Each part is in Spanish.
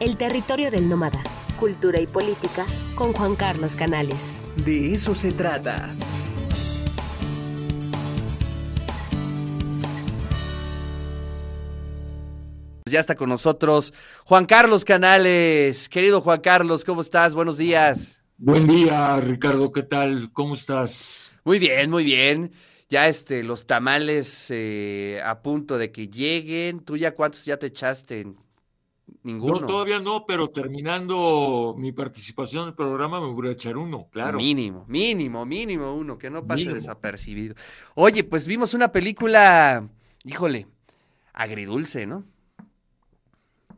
El territorio del nómada, cultura y política con Juan Carlos Canales. De eso se trata. Ya está con nosotros Juan Carlos Canales. Querido Juan Carlos, ¿cómo estás? Buenos días. Buen día, Ricardo, ¿qué tal? ¿Cómo estás? Muy bien, muy bien. Ya este, los tamales eh, a punto de que lleguen. ¿Tú ya cuántos ya te echaste? Ninguno. No, todavía no, pero terminando mi participación en el programa me voy a echar uno, claro. Mínimo, mínimo, mínimo uno, que no pase desapercibido. Oye, pues vimos una película, híjole, agridulce, ¿no?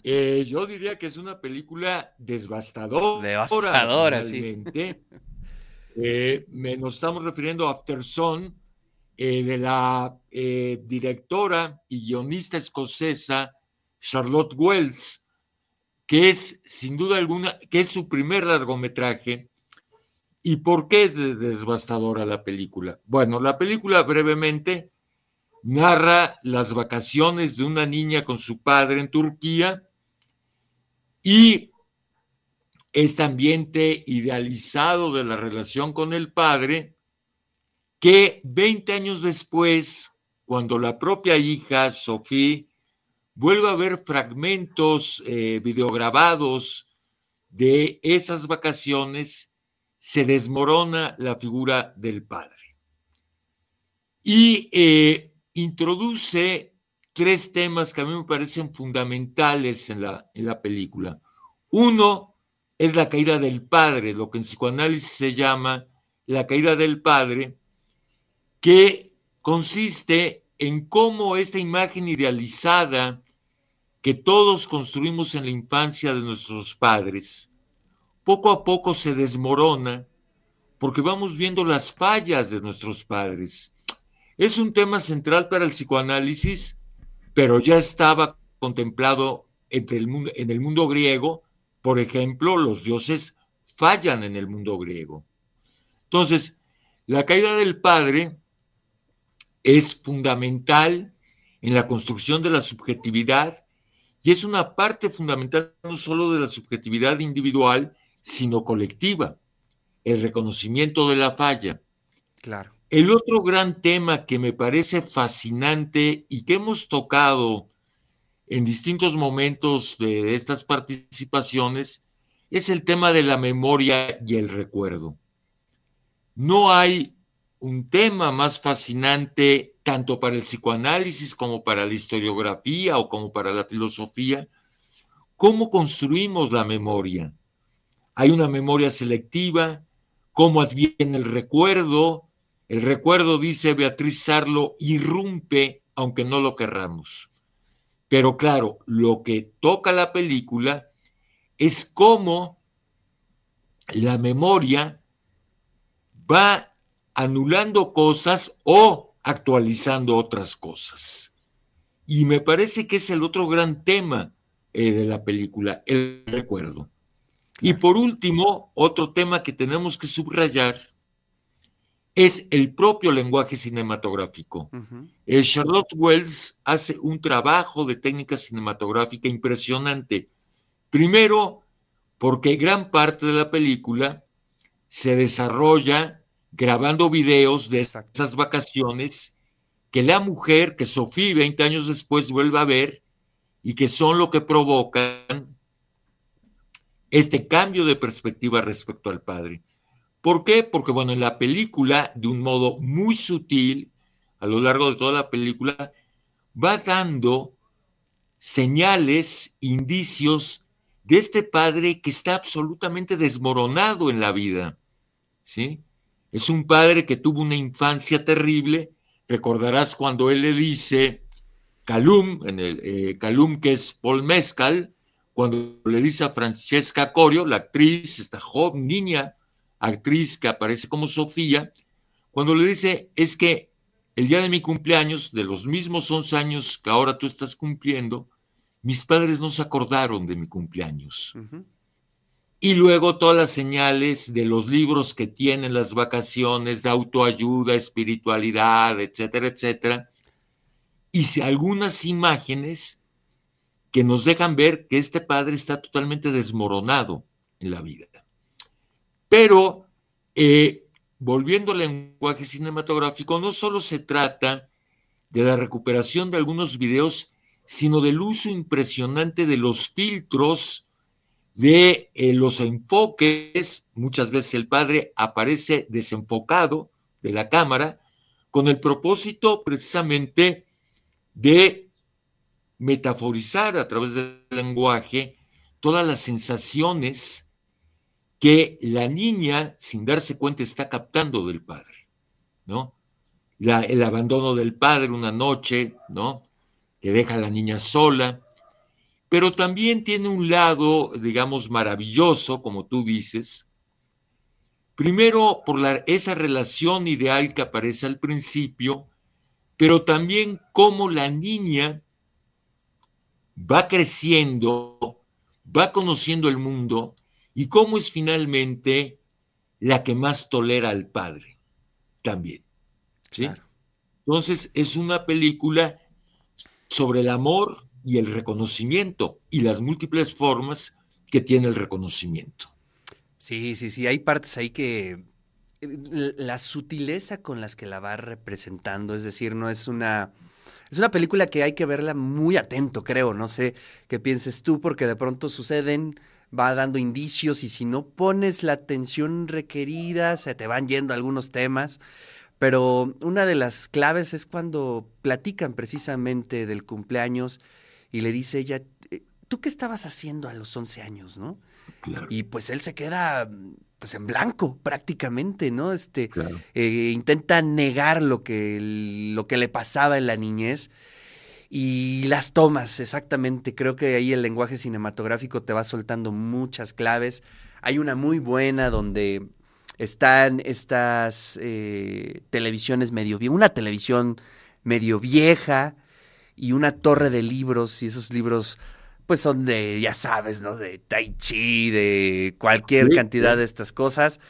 Eh, yo diría que es una película devastadora. Devastadora, sí. Eh, me, nos estamos refiriendo a After Sun, eh, de la directora y guionista escocesa Charlotte Wells, que es sin duda alguna, que es su primer largometraje. ¿Y por qué es devastadora la película? Bueno, la película brevemente narra las vacaciones de una niña con su padre en Turquía y este ambiente idealizado de la relación con el padre, que 20 años después, cuando la propia hija, Sofía, vuelve a ver fragmentos eh, videograbados de esas vacaciones, se desmorona la figura del padre. Y eh, introduce tres temas que a mí me parecen fundamentales en la, en la película. Uno es la caída del padre, lo que en psicoanálisis se llama la caída del padre, que consiste en cómo esta imagen idealizada que todos construimos en la infancia de nuestros padres, poco a poco se desmorona porque vamos viendo las fallas de nuestros padres. Es un tema central para el psicoanálisis pero ya estaba contemplado en el mundo griego, por ejemplo, los dioses fallan en el mundo griego. Entonces, la caída del padre es fundamental en la construcción de la subjetividad y es una parte fundamental no solo de la subjetividad individual, sino colectiva, el reconocimiento de la falla. Claro. El otro gran tema que me parece fascinante y que hemos tocado en distintos momentos de estas participaciones es el tema de la memoria y el recuerdo. No hay un tema más fascinante tanto para el psicoanálisis como para la historiografía o como para la filosofía, cómo construimos la memoria. Hay una memoria selectiva, cómo adviene el recuerdo, el recuerdo, dice Beatriz Sarlo, irrumpe aunque no lo querramos. Pero claro, lo que toca la película es cómo la memoria va anulando cosas o actualizando otras cosas. Y me parece que es el otro gran tema eh, de la película, el recuerdo. Y por último, otro tema que tenemos que subrayar es el propio lenguaje cinematográfico. Eh, Charlotte Wells hace un trabajo de técnica cinematográfica impresionante. Primero, porque gran parte de la película se desarrolla grabando videos de esas vacaciones que la mujer, que Sofía 20 años después vuelve a ver y que son lo que provocan este cambio de perspectiva respecto al padre. ¿Por qué? Porque, bueno, en la película, de un modo muy sutil, a lo largo de toda la película, va dando señales, indicios de este padre que está absolutamente desmoronado en la vida. ¿sí? Es un padre que tuvo una infancia terrible. Recordarás cuando él le dice, Calum, en el, eh, Calum que es Paul Mescal, cuando le dice a Francesca Corio, la actriz, esta joven niña actriz que aparece como Sofía, cuando le dice, es que el día de mi cumpleaños, de los mismos 11 años que ahora tú estás cumpliendo, mis padres no se acordaron de mi cumpleaños. Y luego todas las señales de los libros que tienen las vacaciones de autoayuda, espiritualidad, etcétera, etcétera. Y algunas imágenes que nos dejan ver que este padre está totalmente desmoronado en la vida. Pero, eh, volviendo al lenguaje cinematográfico, no solo se trata de la recuperación de algunos videos, sino del uso impresionante de los filtros, de eh, los enfoques. Muchas veces el padre aparece desenfocado de la cámara con el propósito precisamente de metaforizar a través del lenguaje todas las sensaciones que la niña, sin darse cuenta, está captando del padre, ¿no? el abandono del padre una noche, ¿no? Que deja a la niña sola, pero también tiene un lado, digamos, maravilloso, como tú dices, primero por la, esa relación ideal que aparece al principio, pero también cómo la niña va creciendo, va conociendo el mundo y cómo es finalmente la que más tolera al padre también. ¿sí? Entonces es una película sobre el amor y el reconocimiento y las múltiples formas que tiene el reconocimiento. Sí, sí, sí, hay partes ahí que eh, la sutileza con las que la va representando, es decir, no es una es una película que hay que verla muy atento, creo. No sé qué pienses tú, porque de pronto suceden, va dando indicios y si no pones la atención requerida, se te van yendo algunos temas. Pero una de las claves es cuando platican precisamente del cumpleaños y le dice ella, eh, ¿tú qué estabas haciendo a los 11 años, no? Y pues él se queda pues en blanco prácticamente, ¿no? Este eh, intenta negar lo que, lo que le pasaba en la niñez y las tomas, exactamente. Creo que ahí el lenguaje cinematográfico te va soltando muchas claves. Hay una muy buena donde están estas eh, televisiones medio una televisión medio vieja y una torre de libros y esos libros pues son de, ya sabes, ¿no? De tai chi, de cualquier cantidad de estas cosas.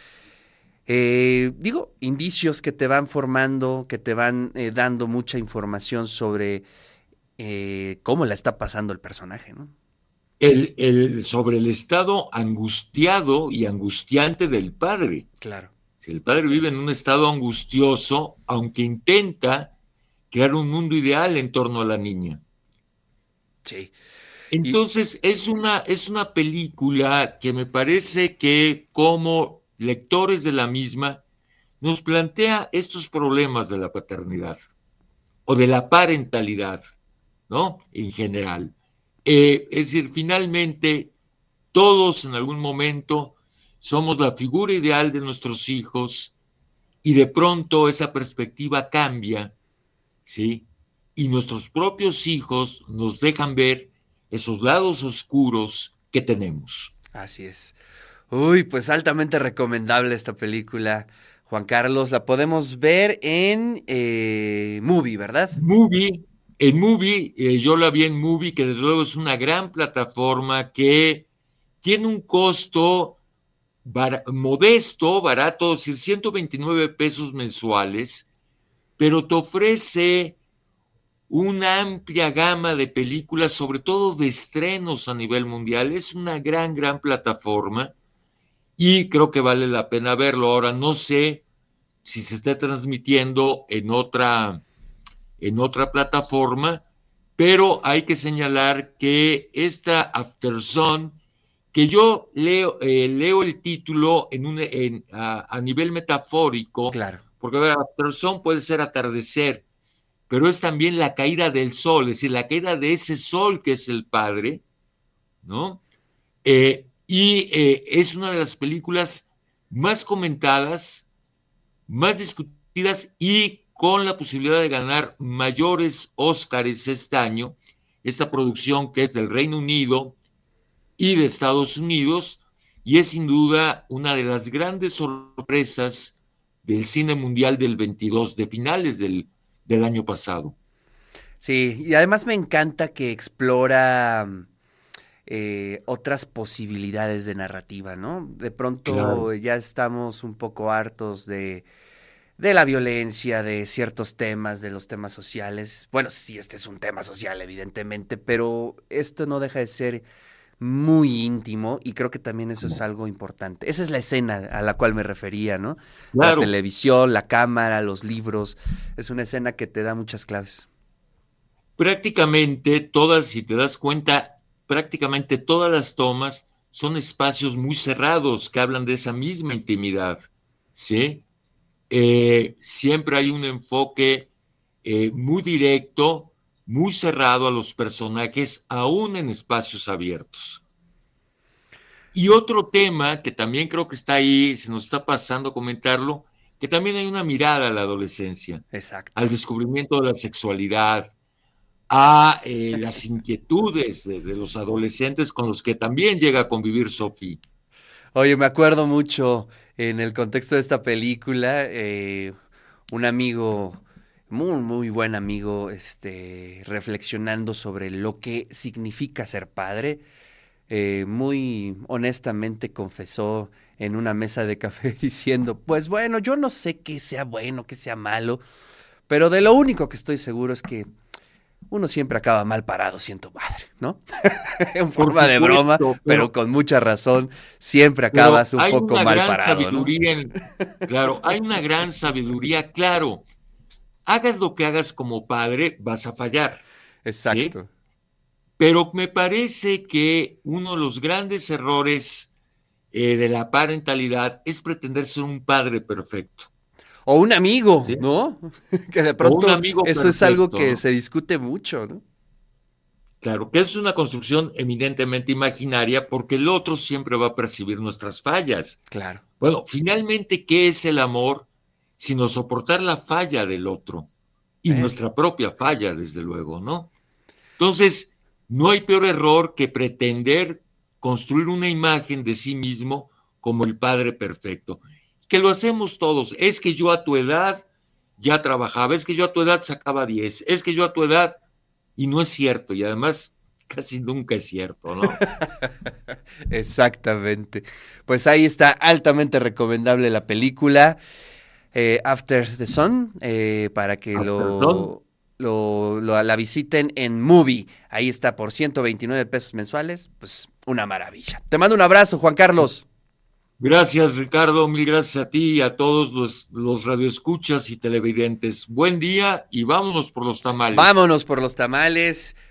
Eh, digo, indicios que te van formando, que te van eh, dando mucha información sobre eh, cómo la está pasando el personaje, ¿no? El, el, sobre el estado angustiado y angustiante del padre. Claro. Si el padre vive en un estado angustioso, aunque intenta crear un mundo ideal en torno a la niña. Sí. Entonces, es, una, es una película que me parece que como lectores de la misma nos plantea estos problemas de la paternidad o de la parentalidad, ¿no? En general. Eh, es decir, finalmente, todos en algún momento somos la figura ideal de nuestros hijos y de pronto esa perspectiva cambia, ¿sí? Y nuestros propios hijos nos dejan ver esos lados oscuros que tenemos. Así es. Uy, pues altamente recomendable esta película. Juan Carlos, la podemos ver en eh, Movie, ¿verdad? Movie, en Movie, eh, yo la vi en Movie, que desde luego es una gran plataforma que tiene un costo modesto, barato, es decir, 129 pesos mensuales, pero te ofrece una amplia gama de películas, sobre todo de estrenos a nivel mundial. Es una gran, gran plataforma y creo que vale la pena verlo. Ahora no sé si se está transmitiendo en otra, en otra plataforma, pero hay que señalar que esta After que yo leo, eh, leo el título en un, a, nivel metafórico, claro. Porque a ver, After puede ser atardecer, pero es también la caída del sol, es decir, la caída de ese sol que es el Padre, ¿no? Eh, y eh, es una de las películas más comentadas, más discutidas y con la posibilidad de ganar mayores Óscares este año, esta producción que es del Reino Unido y de Estados Unidos, y es sin duda una de las grandes sorpresas del cine mundial del 22, de finales del del año pasado. Sí, y además me encanta que explora eh, otras posibilidades de narrativa, ¿no? De pronto ya estamos un poco hartos de, de la violencia, de ciertos temas, de los temas sociales. Bueno, sí, este es un tema social, evidentemente, pero esto no deja de ser muy íntimo y creo que también eso es algo importante. Esa es la escena a la cual me refería, ¿no? La televisión, la cámara, los libros. Es una escena que te da muchas claves. Prácticamente todas, si te das cuenta, prácticamente todas las tomas son espacios muy cerrados que hablan de esa misma intimidad, ¿sí? Eh, siempre hay un enfoque eh, muy directo, muy cerrado a los personajes, aún en espacios abiertos. Y otro tema que también creo que está ahí, se nos está pasando comentarlo, que también hay una mirada a la adolescencia, al descubrimiento de la sexualidad, a eh, las inquietudes de, los adolescentes con los que también llega a convivir Sophie. Oye, me acuerdo mucho en el contexto de esta película, eh, un amigo, muy, muy buen amigo, este, reflexionando sobre lo que significa ser padre, eh, muy honestamente confesó en una mesa de café diciendo, pues bueno, yo no sé qué sea bueno, qué sea malo, pero de lo único que estoy seguro es que uno siempre acaba mal parado siento madre, ¿no? en forma de broma, pero, con mucha razón, siempre acabas un poco mal parado. ¿no? claro, hay una gran sabiduría, claro. Hagas lo que hagas como padre, vas a fallar. Exacto. Pero me parece que uno de los grandes errores eh, de la parentalidad es pretender ser un padre perfecto. O un amigo, ¿no? que de pronto eso es algo que se discute mucho, ¿no? Claro, que es una construcción eminentemente imaginaria porque el otro siempre va a percibir nuestras fallas. Claro. Bueno, finalmente, ¿qué es el amor? Sino soportar la falla del otro y eh. nuestra propia falla, desde luego, ¿no? Entonces, no hay peor error que pretender construir una imagen de sí mismo como el Padre perfecto que lo hacemos todos. Es que yo a tu edad ya trabajaba, es que yo a tu edad sacaba 10, es que yo a tu edad, y no es cierto, y además casi nunca es cierto, ¿no? Exactamente. Pues ahí está altamente recomendable la película eh, After the Sun eh, para que lo, lo, la visiten en Movie. Ahí está por 129 pesos mensuales, pues una maravilla. Te mando un abrazo, Juan Carlos. Gracias, Ricardo. Mil gracias a ti y a todos los, los radioescuchas y televidentes. Buen día y vámonos por los tamales. Vámonos por los tamales.